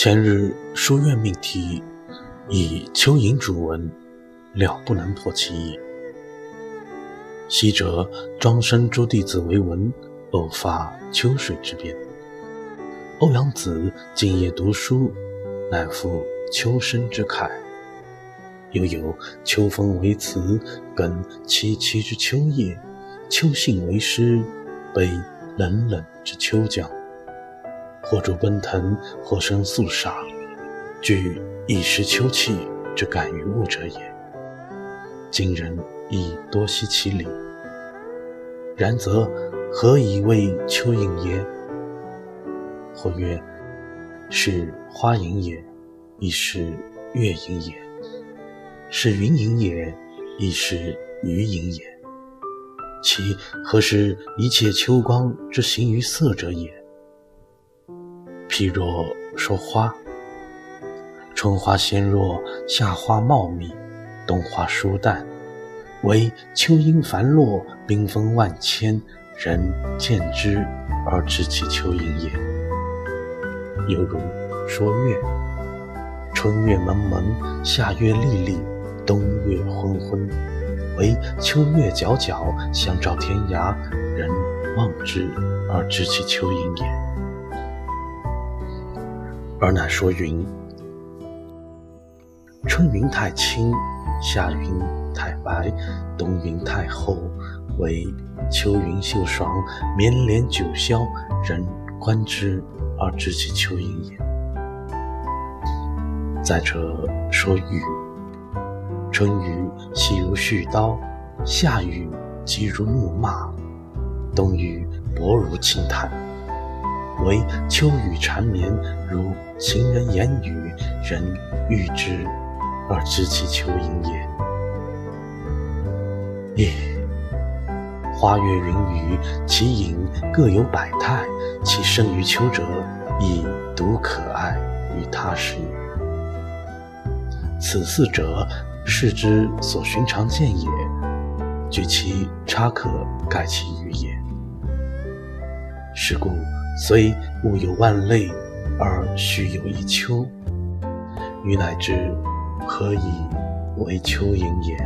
前日书院命题以蚯蚓主文，了不能破其意。昔者庄生诸弟子为文，偶发秋水之变。欧阳子今夜读书，乃赋秋声之慨。又有秋风为词，更凄凄之秋叶；秋信为诗，悲冷冷之秋江。或主奔腾，或生肃杀，具一时秋气之感于物者也。今人亦多悉其理。然则何以谓蚯蚓也？或曰：是花影也，亦是月影也；是云影也，亦是鱼影也。其何是一切秋光之形于色者也？譬若说花，春花鲜弱，夏花茂密，冬花疏淡，唯秋阴繁落，缤纷万千，人见之而知其蚯蚓也。犹如说月，春月蒙蒙，夏月丽丽，冬月昏昏，唯秋月皎皎，相照天涯，人望之而知其蚯蚓也。而乃说云：春云太轻，夏云太白，冬云太厚，惟秋云秀爽，绵连九霄，人观之而知其蚯蚓也。再者说雨：春雨细如絮刀，夏雨急如怒骂，冬雨薄如轻毯。惟秋雨缠绵，如行人言语，人遇之而知其蚯蚓也。夜！花月云雨，其影各有百态，其生于秋者，亦独可爱于他时。此四者，世之所寻常见也，举其差可盖其余也。是故。虽物有万类，而须有一秋。予乃知何以为蚯蚓也？